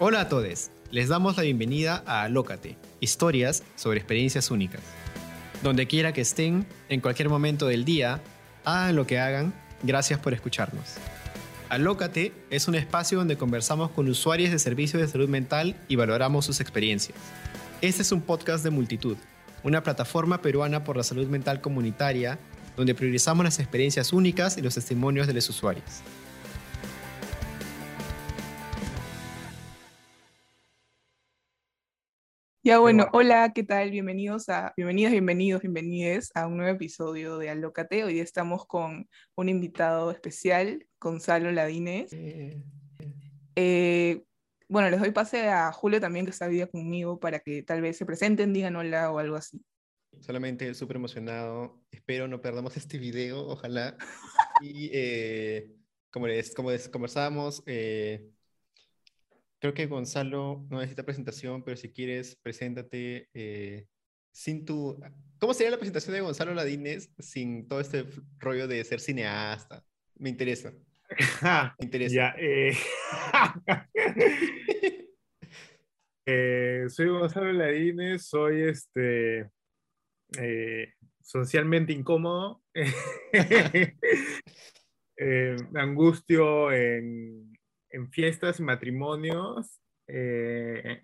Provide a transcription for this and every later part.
Hola a todos, les damos la bienvenida a Alócate, historias sobre experiencias únicas. Donde quiera que estén, en cualquier momento del día, hagan lo que hagan, gracias por escucharnos. Alócate es un espacio donde conversamos con usuarios de servicios de salud mental y valoramos sus experiencias. Este es un podcast de multitud, una plataforma peruana por la salud mental comunitaria donde priorizamos las experiencias únicas y los testimonios de los usuarios. Ya bueno, hola, ¿qué tal? Bienvenidos a, bienvenidas, bienvenidos, bienvenides a un nuevo episodio de Alócate. Hoy estamos con un invitado especial, Gonzalo Ladines. Eh, bueno, les doy pase a Julio también, que está hoy día conmigo, para que tal vez se presenten, digan hola o algo así. Solamente súper emocionado. Espero no perdamos este video, ojalá. y eh, como, les, como les conversábamos, eh, creo que Gonzalo no necesita presentación, pero si quieres, preséntate eh, sin tu... ¿Cómo sería la presentación de Gonzalo Ladines sin todo este rollo de ser cineasta? Me interesa. Me interesa. Ya, soy Gonzalo Ladines, soy este eh, socialmente incómodo, eh, angustio en, en, fiestas y matrimonios. Eh,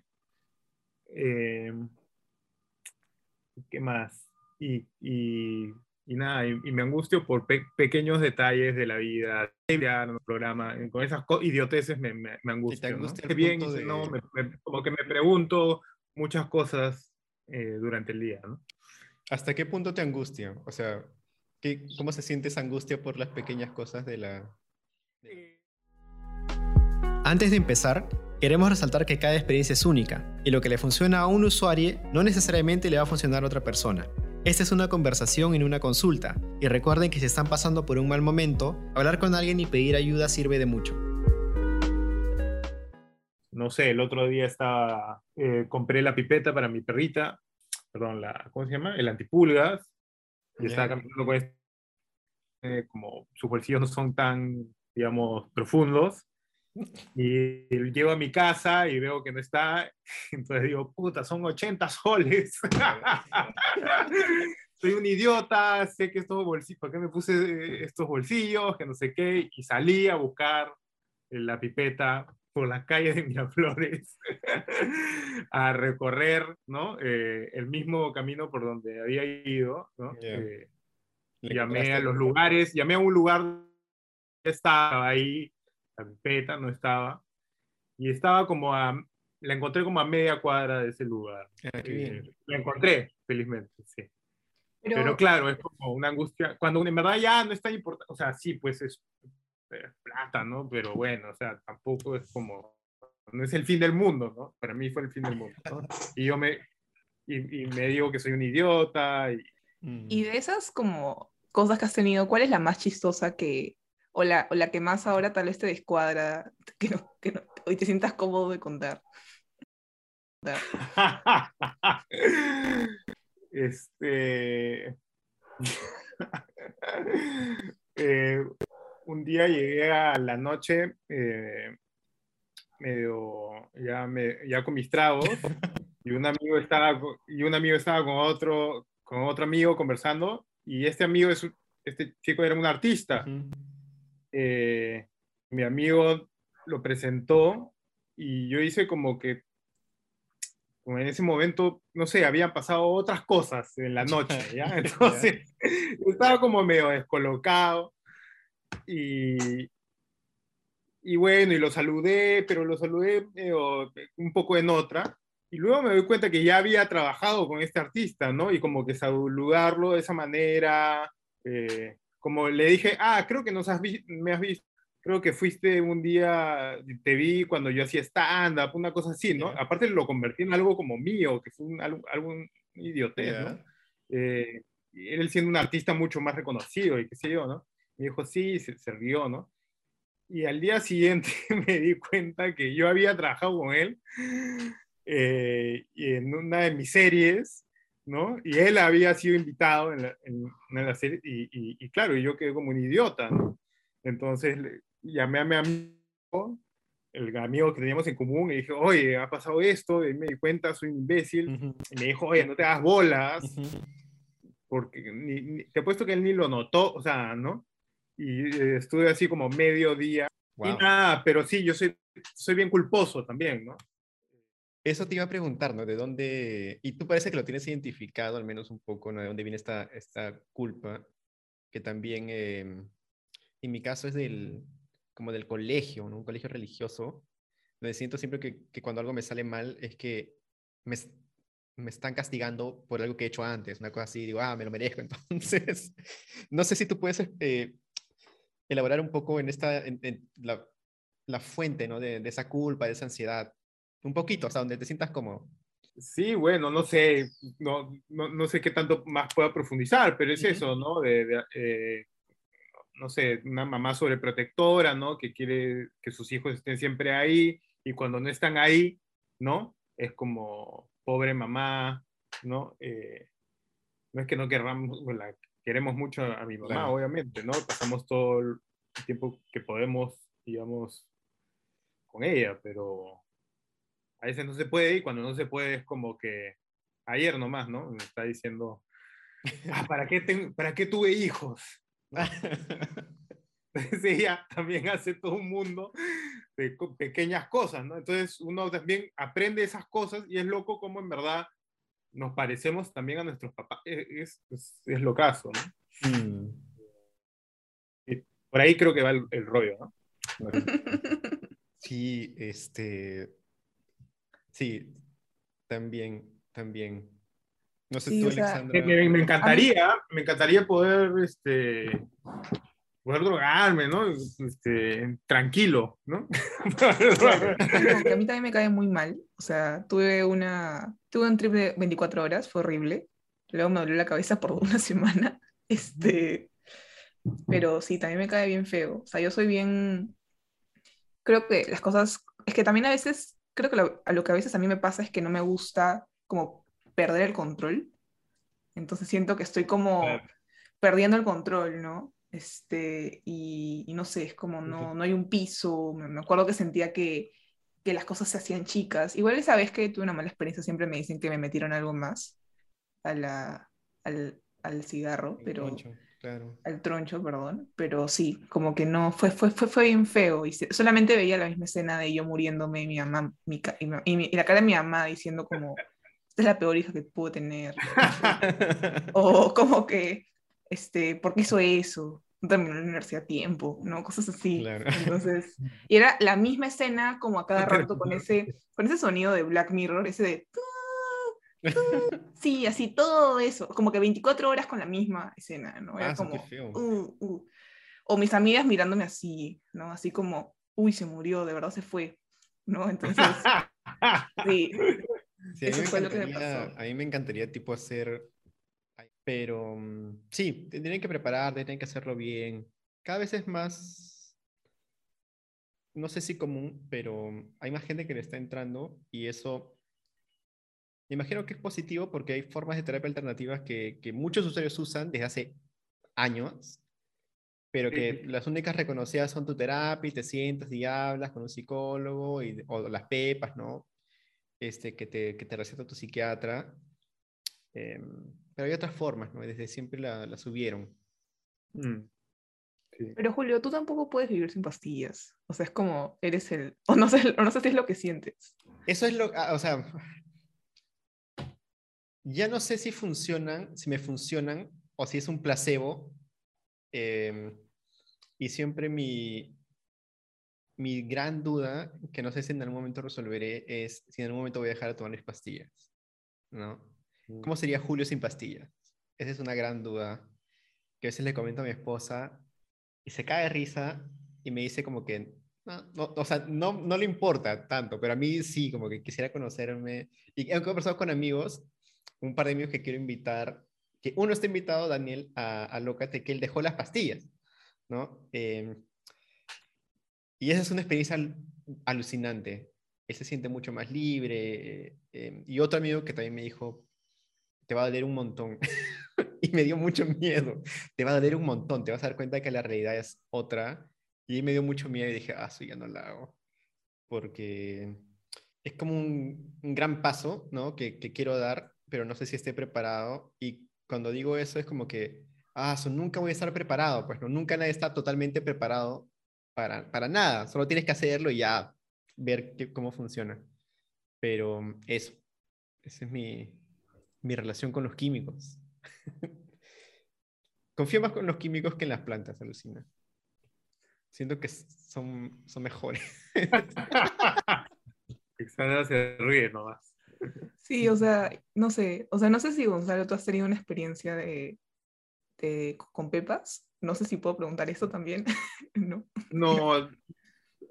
¿Qué más? Y, y, y nada, y, me angustio por pequeños detalles de la vida, en programa, con esas idioteces me, me, me angustio. ¿no? Bien, no, como que me pregunto muchas cosas durante el día, ¿no? ¿Hasta qué punto te angustia? O sea, ¿qué, ¿cómo se siente esa angustia por las pequeñas cosas de la... Antes de empezar, queremos resaltar que cada experiencia es única y lo que le funciona a un usuario no necesariamente le va a funcionar a otra persona. Esta es una conversación en una consulta y recuerden que si están pasando por un mal momento, hablar con alguien y pedir ayuda sirve de mucho. No sé, el otro día estaba, eh, compré la pipeta para mi perrita perdón, la, ¿cómo se llama? El antipulgas, y estaba caminando con este, eh, como sus bolsillos no son tan, digamos, profundos, y llego a mi casa y veo que no está, entonces digo, puta, son 80 soles. Soy un idiota, sé que estos bolsillos, ¿por qué me puse estos bolsillos? Que no sé qué, y salí a buscar la pipeta por las calles de Miraflores a recorrer ¿no? Eh, el mismo camino por donde había ido. ¿no? Eh, llamé a los lugares, llamé a un lugar que estaba ahí, la pipeta no estaba, y estaba como a, la encontré como a media cuadra de ese lugar. Ah, eh, la encontré, felizmente, sí. Pero, Pero, claro, es como una angustia, cuando en verdad ya no es tan importante, o sea, sí, pues es plata, ¿no? Pero bueno, o sea, tampoco es como, no es el fin del mundo, ¿no? Para mí fue el fin del mundo, ¿no? Y yo me, y, me digo que soy un idiota. Y... Mm. y de esas como cosas que has tenido, ¿cuál es la más chistosa que, o la, o la que más ahora tal vez te descuadra, que, no, que no, hoy te sientas cómodo de contar? este... eh, un día llegué a la noche eh, medio ya, me, ya con mis tragos y un amigo estaba y un amigo estaba con otro con otro amigo conversando y este amigo es este chico era un artista eh, mi amigo lo presentó y yo hice como que como en ese momento, no sé, habían pasado otras cosas en la noche, ¿ya? Entonces, estaba como medio descolocado y, y bueno, y lo saludé, pero lo saludé un poco en otra. Y luego me doy cuenta que ya había trabajado con este artista, ¿no? Y como que saludarlo de esa manera, eh, como le dije, ah, creo que nos has me has visto, creo que fuiste un día, te vi cuando yo hacía stand-up, una cosa así, ¿no? Aparte lo convertí en algo como mío, que fue un, algo idiotez, ¿no? Eh, él siendo un artista mucho más reconocido y qué sé yo, ¿no? Me dijo, sí, se, se rió, ¿no? Y al día siguiente me di cuenta que yo había trabajado con él eh, en una de mis series, ¿no? Y él había sido invitado en la, en, la serie, y, y, claro, yo quedé como un idiota, ¿no? Entonces llamé a mi amigo, el amigo que teníamos en común y dije, oye, ha pasado esto, y me di cuenta, soy un imbécil. Y me dijo, oye, no te hagas bolas, porque ni, te apuesto que él ni lo notó, o sea, ¿no? Y eh, estuve así como medio día. Y nada, pero sí, yo soy, soy bien culposo también, ¿no? Eso te iba a preguntar, ¿no? ¿De dónde? Y tú parece que lo tienes identificado, al menos un poco, ¿no? ¿De dónde viene esta, esta culpa? Que también, em, en mi caso, es del, como del colegio, ¿no? Un colegio religioso, donde siento siempre que, que cuando algo me sale mal es que me, me, están castigando por algo que he hecho antes, una cosa así, digo, ah, me lo merezco. Entonces, no sé si tú puedes eh, elaborar un poco en esta, en, la, la, fuente, ¿no? De, de, esa culpa, de esa ansiedad. Un poquito, hasta donde te sientas como... Sí, bueno, no sé, no, no, no sé qué tanto más pueda profundizar, pero es eso, ¿no? De, de eh, no sé, una mamá sobreprotectora, ¿no? Que quiere que sus hijos estén siempre ahí y cuando no están ahí, ¿no? Es como, pobre mamá, ¿no? Eh, no es que no queramos, bueno, queremos mucho a mi mamá, obviamente, ¿no? Pasamos todo el tiempo que podemos, digamos, con ella, pero a veces no se puede y cuando no se puede es como que ayer nomás, ¿no? Me está diciendo, ah, ¿para, qué ¿para qué tuve hijos? ella también hace todo un mundo de pequeñas cosas, ¿no? Entonces uno también aprende esas cosas y es loco como en verdad nos parecemos también a nuestros papás. E-, es, es, es lo caso, ¿no? Mm. por ahí creo que va el, rollo, ¿no? Sí, este. Sí, también, también. No sé tú, Alexandra. Me, me, encantaría, me encantaría poder este, poder drogarme, ¿no? Este, tranquilo, ¿no? a mí también me cae muy mal. O sea, tuve una, tuve un trip de 24 horas, fue horrible. Luego me dolió la cabeza por una semana. Este, pero sí, también me cae bien feo. O sea, yo soy bien, creo que las cosas, es que también a veces, creo que lo, a lo que a veces a mí me pasa es que no me gusta como perder el control. Entonces siento que estoy como perdiendo el control, ¿no? Este, y, no sé, es como no, no hay un piso. Me, acuerdo que sentía que, que, las cosas se hacían chicas. Igual esa vez que tuve una mala experiencia, siempre me dicen que me metieron algo más a la, al, al cigarro, pero... Troncho, claro. Al troncho, perdón. Pero sí, como que no, fue, fue, fue, fue bien feo. Y solamente veía la misma escena de yo muriéndome y mi mamá, mi, y, y, la cara de mi mamá diciendo como, esta es la peor hija que puedo tener. o como que, este, ¿por qué hizo eso? terminó la universidad a tiempo, ¿no? Cosas así. Entonces, y era la misma escena como a cada rato con ese, con ese sonido de Black Mirror, ese de... Sí, así todo eso, como que 24 horas con la misma escena, ¿no? Era ah, como... Uh, uh. O mis amigas mirándome así, ¿no? Así como, uy, se murió, de verdad se fue, ¿no? Entonces, sí. eso fue lo que me pasó. A mí me encantaría tipo hacer pero mm, sí, tienen que preparar, tienen que hacerlo bien. Cada vez es más, no sé si común, pero hay más gente que le está entrando y eso, imagino que es positivo porque hay formas de terapia alternativas que, que muchos usuarios usan desde hace años, pero que las únicas reconocidas son tu terapia y te sientas y hablas con un psicólogo y, o las pepas, ¿no? Este, que, te, que te receta tu psiquiatra. Eh, pero hay otras formas, ¿no? Desde siempre la, la subieron. Mm. Pero Julio, tú tampoco puedes vivir sin pastillas. O sea, es como, eres el... O no sé, o no sé si es lo que sientes. Eso es lo... Ah, o sea, ya no sé si funcionan, si me funcionan, o si es un placebo. Em, y siempre mi, mi gran duda, que no sé si en algún momento resolveré, es si en algún momento voy a dejar de tomar mis pastillas. ¿No? ¿Cómo sería Julio sin pastillas? Esa es una gran duda que a veces le comento a mi esposa y se cae de risa y me dice como que, no, o sea, no, no le importa tanto, pero a mí sí, como que quisiera conocerme. Y he conversado con amigos, un par de amigos que quiero invitar, que uno está invitado, Daniel, a, a Lócate, que él dejó las pastillas, ¿no? Em, y esa es una experiencia alucinante. Él se siente mucho más libre. Em, y otro amigo que también me dijo, te va a doler un montón. y me dio mucho miedo. Te va a doler un montón. Te vas a dar cuenta que la realidad es otra. Y me dio mucho miedo y dije, ah, eso ya no la hago. porque es como un, un gran paso, ¿no? Que, que, quiero dar, pero no sé si esté preparado. Y cuando digo eso es como que, ah, nunca voy a estar preparado, pues no, nunca nadie está totalmente preparado para, para nada, solo tienes que hacerlo y ya ver cómo funciona. Pero eso, esa es mi, mi relación con los químicos. Confío más con los químicos que en las plantas, alucina. Siento que son, son mejores. Xandra se ríe nomás. Sí, o sea, no sé, o sea, no sé si Gonzalo, tú has tenido una experiencia de, de con pepas. No sé si puedo preguntar eso también. no. No,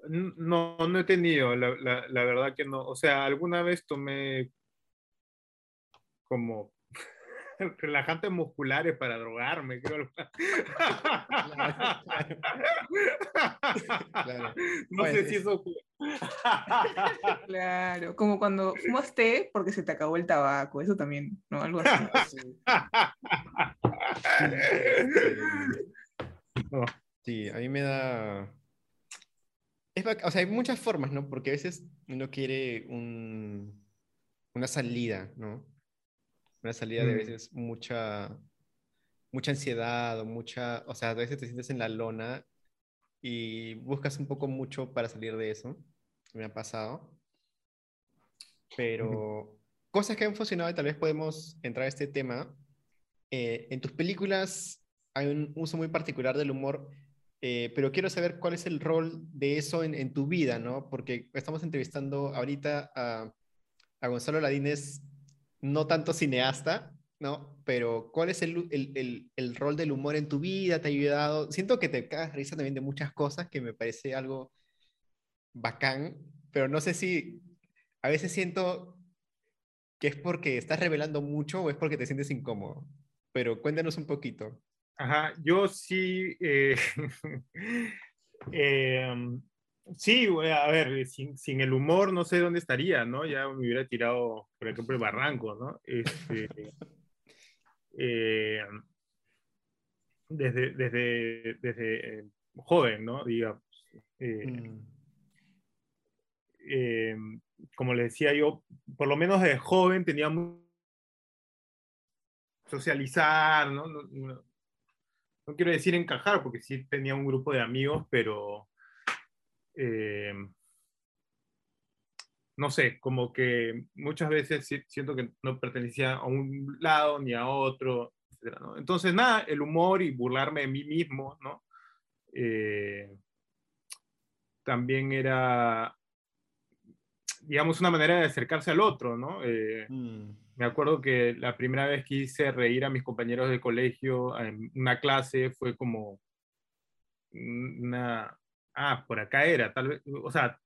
no, no he tenido, la, la, la, verdad que no. O sea, alguna vez tomé como relajantes musculares para drogarme, creo. Claro, No sé si eso. claro, como cuando fumas té porque se te acabó el tabaco, eso también, ¿no? Algo así. Sí, a mí me da. o sea, hay muchas formas, ¿no? Porque a veces uno quiere un... una salida, ¿no? Una salida de a mm. veces mucha, mucha ansiedad o mucha, o sea, a veces te sientes en la lona y buscas un poco mucho para salir de eso. Me ha pasado. Pero cosas que han funcionado y tal vez podemos entrar a este tema. Eh, en tus películas hay un uso muy particular del humor, eh, pero quiero saber cuál es el rol de eso en, en, tu vida, ¿no? Porque estamos entrevistando ahorita a, a Gonzalo Ladines no tanto cineasta, ¿no? Pero ¿cuál es el, el, el, rol del humor en tu vida? ¿Te ha ayudado? Siento que te cagas risa también de muchas cosas, que me parece algo bacán, pero no sé si a veces siento que es porque estás revelando mucho o es porque te sientes incómodo. Pero cuéntanos un poquito. Ajá, yo sí. Eh, eh, Sí, a ver, sin, sin, el humor no sé dónde estaría, ¿no? Ya me hubiera tirado, por ejemplo, el barranco, ¿no? Este, eh, desde, desde, desde joven, ¿no? Digamos. Eh, mm. Eh, como le decía yo, por lo menos de joven tenía socializar, ¿no? No, no, quiero decir encajar, porque sí tenía un grupo de amigos, pero eh, no sé, como que muchas veces siento que no pertenecía a un lado ni a otro, etc. Entonces, nada, el humor y burlarme de mí mismo, ¿no? Eh, también era, digamos, una manera de acercarse al otro, ¿no? Eh, mm. Me acuerdo que la primera vez que hice reír a mis compañeros de colegio en una clase fue como una, ah, por acá era, tal vez, o sea,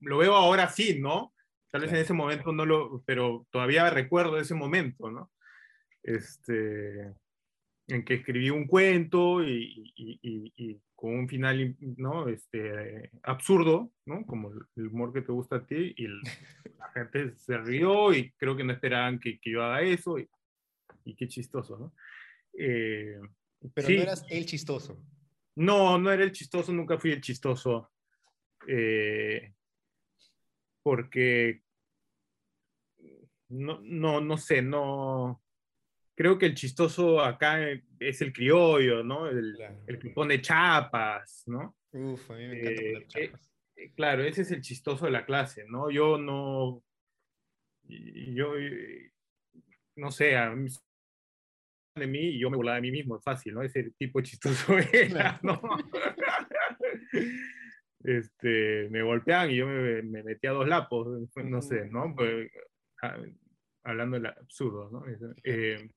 lo, veo ahora sí, ¿no? Tal vez en ese momento no lo, pero todavía recuerdo ese momento, ¿no? Este, en que escribí un cuento y, y, y, con un final, ¿no? Este, absurdo, ¿no? Como el humor que te gusta a ti y la gente se rió y creo que no esperaban que, que yo haga eso y, qué chistoso, ¿no? Eh, pero no eras el chistoso. No, no era el chistoso, nunca fui el chistoso. Eh, porque no, no, no sé, no. Creo que el chistoso acá es el criollo, ¿no? El, el que pone chapas, ¿no? Uf, a mí me encanta poner eh, chapas. Eh, claro, ese es el chistoso de la clase, ¿no? Yo no. Yo. No sé, a mí de mí y yo me burlaba de mí mismo, es fácil, ¿no? Ese tipo chistoso era, ¿no? este, me golpeaban y yo me, me metía dos lapos, no sé, ¿no? Pues, ah, hablando del absurdo, ¿no? Eh,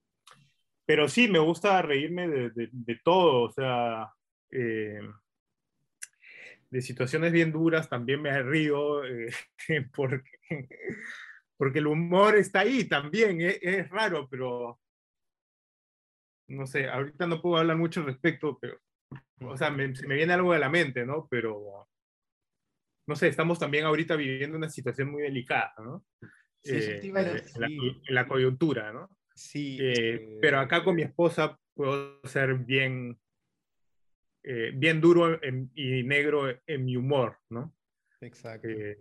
pero sí, me gusta reírme de, de, todo, o sea, eh, de situaciones bien duras también me río, eh, porque, porque el humor está ahí también, es raro, pero no sé, ahorita no puedo hablar mucho al respecto, pero, o sea, me, me viene algo de la mente, ¿no? Pero, no sé, estamos también ahorita viviendo una situación muy delicada, ¿no? Sí, eh, en, la, coyuntura, ¿no? Sí. Eh, este pero acá con mi esposa puedo ser bien, eh, bien duro y negro en mi humor, ¿no? Exacto. Eh,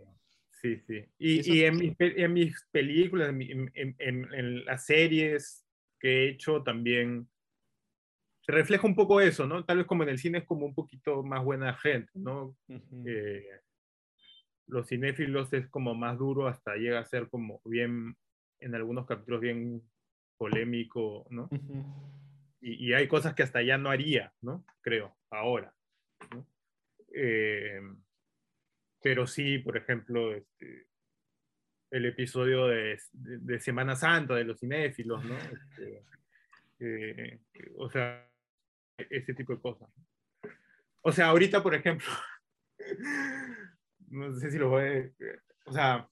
sí, sí. Y, y en, mis, en, mis, películas, en, las series que he hecho también se refleja un poco eso, ¿no? Tal vez como en el cine es como un poquito más buena gente, ¿no? Uh -huh. los cinéfilos es como más duro, hasta llega a ser como bien, en algunos capítulos bien polémico, ¿no? Uh -huh. y, y, hay cosas que hasta ya no haría, ¿no? Creo, ahora. ¿no? Eh, pero sí, por ejemplo, este, el episodio de, de, de, Semana Santa de los cinéfilos, ¿no? Este, eh, o sea, ese tipo de cosas. O sea, ahorita, por ejemplo, no sé si lo voy a... O sea,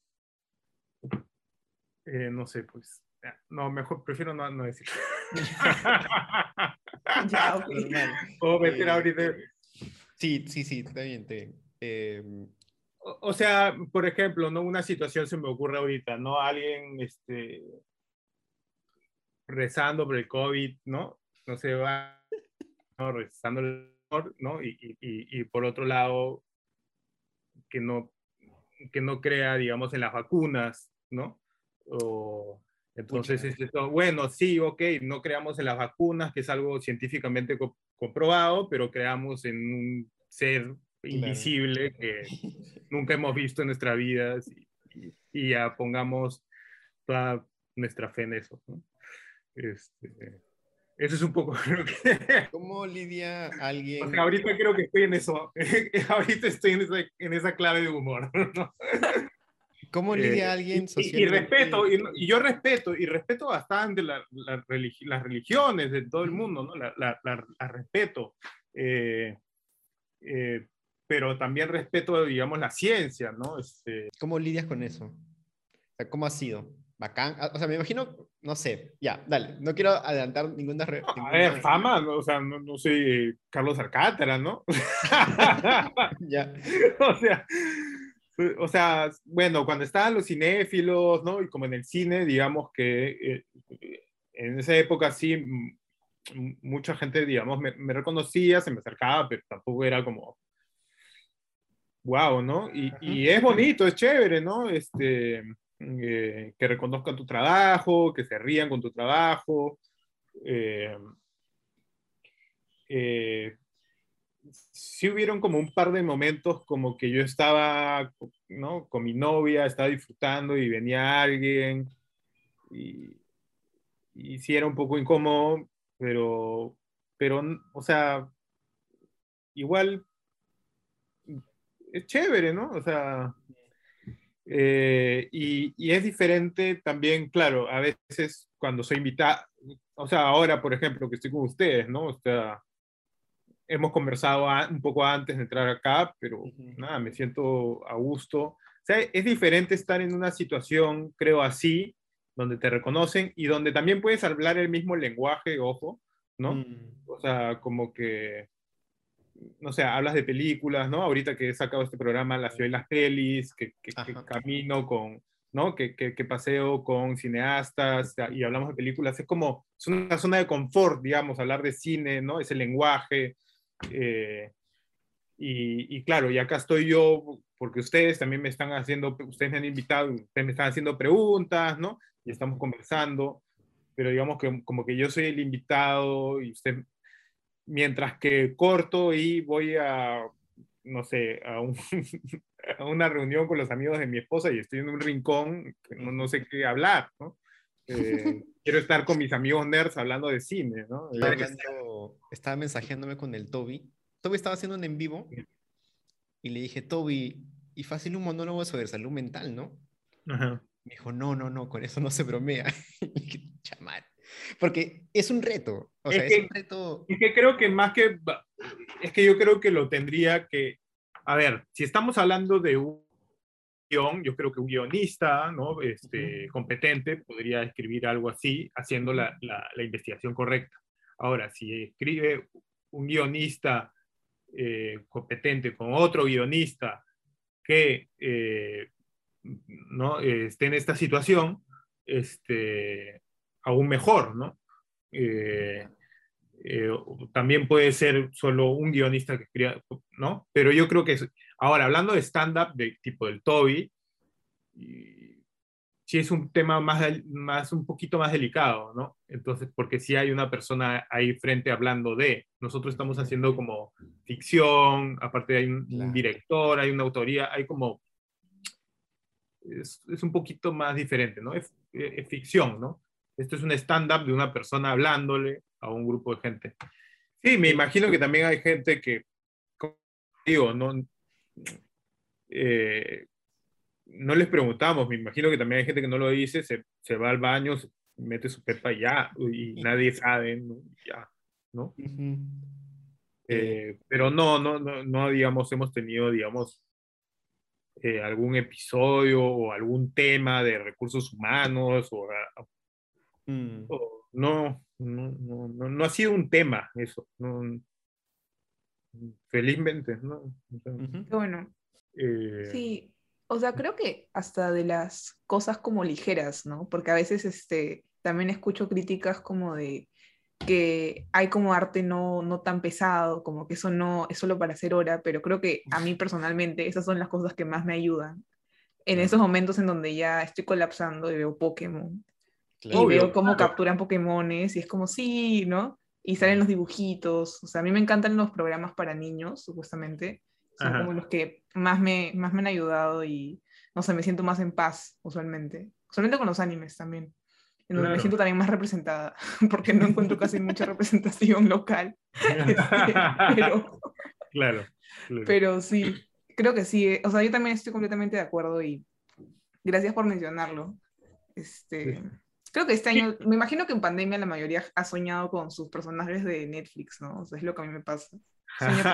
eh, no sé, pues, no, mejor prefiero no, no decirlo. ya, okay. O meter ahorita... Sí, sí, sí, está bien. Te, eh... o, o, sea, por ejemplo, ¿no? Una situación se me ocurre ahorita, ¿no? Alguien este, rezando por el COVID, ¿no? No se va ¿no? rezando el ¿no? Y, y, y, por otro lado, que no, que no crea, digamos, en las vacunas, ¿no? O, entonces, es esto, bueno, sí, ok, no creamos en las vacunas, que es algo científicamente co comprobado, pero creamos en un ser invisible que nunca hemos visto en nuestra vida y, y, ya pongamos toda nuestra fe en eso. ¿no? Este, eso es un poco lo que... ¿Cómo lidia alguien? O sea, ahorita creo que estoy en eso. ahorita estoy en esa, en esa clave de humor. ¿no? ¿Cómo lidia eh, alguien socialmente? Y, y respeto, y, y, yo respeto, y respeto bastante la, la religi las religiones de todo el mundo, ¿no? La, la, respeto. Eh, eh, pero también respeto, digamos, la ciencia, ¿no? Este... ¿Cómo lidias con eso? O sea, ¿Cómo ha sido? Bacán. O sea, me imagino, no sé, ya, dale. No quiero adelantar ninguna. No, ninguna... A ver, fama, ¿no? o sea, no, no, soy Carlos Alcántara, ¿no? ya. o sea, o sea, bueno, cuando estaban los cinéfilos, ¿no? Y como en el cine, digamos que eh, en esa época sí, mucha gente, digamos, me, me, reconocía, se me acercaba, pero tampoco era como, wow, ¿no? Y, y es bonito, es chévere, ¿no? Este, eh, que reconozcan tu trabajo, que se rían con tu trabajo. Eh, eh, sí hubieron como un par de momentos como que yo estaba ¿no? con mi novia, estaba disfrutando y venía alguien y, y sí era un poco incómodo, pero, pero, o sea, igual es chévere, ¿no? O sea, eh, y, y, es diferente también, claro, a veces cuando soy invitado, o sea, ahora, por ejemplo, que estoy con ustedes, ¿no? O sea, hemos conversado a, un poco antes de entrar acá, pero uh -huh. nada, me siento a gusto. O sea, es diferente estar en una situación, creo así, donde te reconocen y donde también puedes hablar el mismo lenguaje, ojo, ¿no? Mm. O sea, como que no sé, hablas de películas, ¿no? Ahorita que he sacado este programa, La ciudad y las pelis, que, que, que camino con, ¿no? Que, que, paseo con cineastas y hablamos de películas, es como, es una zona de confort, digamos, hablar de cine, ¿no? Ese lenguaje. Eh, y, y, claro, y acá estoy yo, porque ustedes también me están haciendo, ustedes me han invitado, ustedes me están haciendo preguntas, ¿no? Y estamos conversando, pero digamos que como que yo soy el invitado y usted mientras que corto y voy a, no sé, a, un, a, una reunión con los amigos de mi esposa y estoy en un rincón, no, no sé qué hablar, ¿no? Eh, quiero estar con mis amigos nerds hablando de cine, ¿no? Estaba, hablando, estaba mensajeándome con el Toby. Toby estaba haciendo un en vivo y le dije, Toby, y fácil un monólogo sobre salud mental, ¿no? Ajá. Me dijo, no, no, no, con eso no se bromea. Chamar. Porque es un reto. O sea, es, que, es un reto. Es que creo que más que. Es que yo creo que lo tendría que. A ver, si estamos hablando de un guion, yo creo que un guionista ¿no? este, competente podría escribir algo así, haciendo la, la, la investigación correcta. Ahora, si escribe un guionista eh, competente con otro guionista que eh, no esté en esta situación, este, aún mejor, ¿no? Eh, eh, también puede ser solo un guionista que escriba, ¿no? Pero yo creo que, es, ahora, hablando de stand-up, de tipo del Toby, sí es un tema más, más, un poquito más delicado, ¿no? Entonces, porque si hay una persona ahí frente hablando de, nosotros estamos haciendo como ficción, aparte hay un, director, hay una autoría, hay como, es, es un poquito más diferente, ¿no? Es, es ficción, ¿no? Esto es un stand-up de una persona hablándole a un grupo de gente. Sí, me imagino que también hay gente que, digo, no, eh, no les preguntamos, me imagino que también hay gente que no lo dice, se, se va al baño, mete su pepa y ya, y nadie sabe, ¿no? ya, ¿no? Eh, pero no, no, no, no, digamos, hemos tenido, digamos, eh, algún episodio o algún tema de recursos humanos o, mm. o no, no, no, no, ha sido un tema eso. felizmente, ¿no? bueno. Eh, sí, o sea, creo que hasta de las cosas como ligeras, ¿no? Porque a veces este, también escucho críticas como de que hay como arte no, no tan pesado, como que eso no es solo para hacer hora, pero creo que a mí personalmente esas son las cosas que más me ayudan. En esos momentos en donde ya estoy colapsando y veo Pokémon y veo cómo capturan Pokémones y es como, sí, ¿no? Y salen los dibujitos. O sea, a mí me encantan los programas para niños, supuestamente. Son como los que más me, más me han ayudado y, no sé, me siento más en paz, usualmente. Usualmente con los animes también. En donde me siento también más representada, porque no encuentro casi mucha representación local. Este, pero, claro, Pero sí, creo que sí. O sea, yo también estoy completamente de acuerdo y gracias por mencionarlo. Este, Creo que este año, me imagino que en pandemia la mayoría ha soñado con sus personajes de Netflix, ¿no? O sea, es lo que a mí me pasa.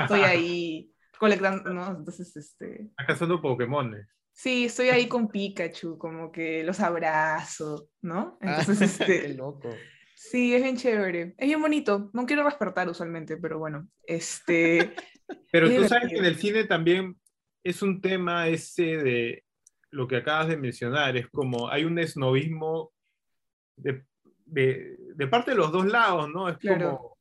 estoy ahí colectando, ¿no? Entonces, este... Cazando Pokémon. Sí, estoy ahí con Pikachu, como que los abrazo, ¿no? Entonces, este... Qué loco. Sí, es bien chévere. Es bien bonito. No quiero despertar usualmente, pero bueno, este... Pero tú sabes que en el cine también es un tema ese de lo que acabas de mencionar, es como hay un esnovismo de, de, parte de los dos lados, ¿no? Es como,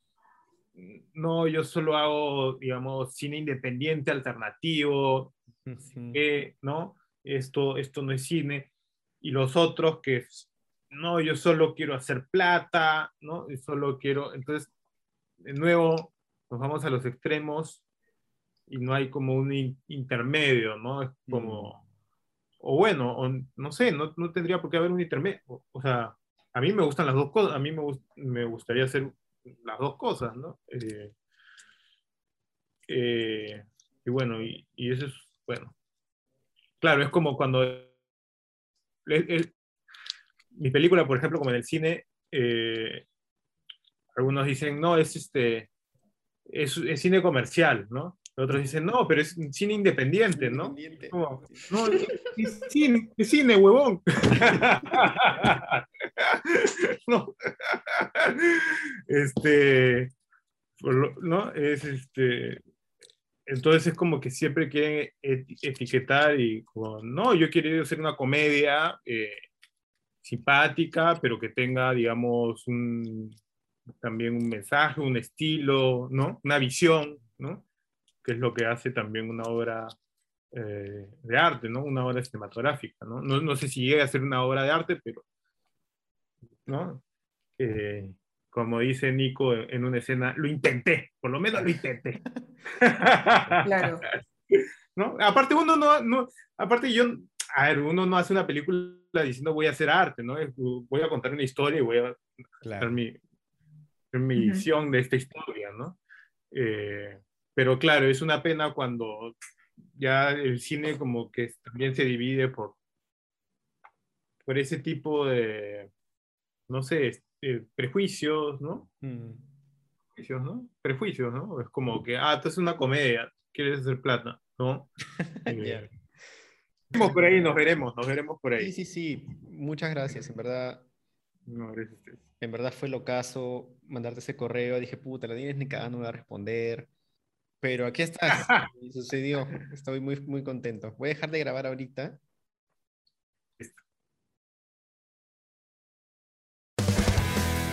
no, yo solo hago, digamos, cine independiente, alternativo, ¿no? Esto, esto no es cine. Y los otros que, no, yo solo quiero hacer plata, ¿no? Y solo quiero, entonces, de nuevo, nos vamos a los extremos y no hay como un intermedio, ¿no? Es como, o bueno, no sé, no, no, tendría por qué haber un intermedio, o sea, a mí me gustan las dos cosas, a mí me, me gustaría hacer las dos cosas, ¿no? Eh, eh, y bueno, y, eso es, bueno, claro, es como cuando mi película, por ejemplo, como en el cine, eh, algunos dicen, no, es este, es, es, cine comercial, ¿no? Otros dicen, no, pero es cine independiente, ¿no? no, es cine, es cine, huevón. no. Este, ¿no? Es este, entonces es como que siempre quieren etiquetar y como, no, yo quiero hacer una comedia eh, simpática, pero que tenga, digamos, un, también un mensaje, un estilo, ¿no? Una visión, ¿no? que es lo que hace también una obra eh, de arte, ¿no? Una obra cinematográfica, ¿no? ¿no? ¿no? sé si llega a ser una obra de arte, pero, ¿no? Eh, como dice Nico en una escena, lo intenté, por lo menos lo intenté. Claro. ¿No? Aparte uno no, no, aparte yo, a ver, uno no hace una película diciendo voy a hacer arte, ¿no? Voy a contar una historia y voy a claro. hacer mi, mi visión de esta historia, ¿no? Eh, pero claro, es una pena cuando ya el cine como que también se divide por, por ese tipo de, no sé, este, prejuicios, ¿no? Mm. Prejuicios, ¿no? Prejuicios, ¿no? Es como que, ah, esto es una comedia, quieres hacer plata, ¿no? eh, por ahí, nos veremos, nos veremos por ahí. Sí, sí, sí, muchas gracias, en verdad. No, gracias. En verdad fue lo caso mandarte ese correo, dije, puta, la tienes ni cada no me va a responder. Pero aquí estás. sucedió. Estoy muy, muy contento. Voy a dejar de grabar ahorita.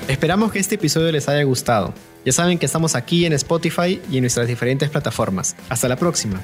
Esperamos que este episodio les haya gustado. Ya saben que estamos aquí en Spotify y en nuestras diferentes plataformas. Hasta la próxima.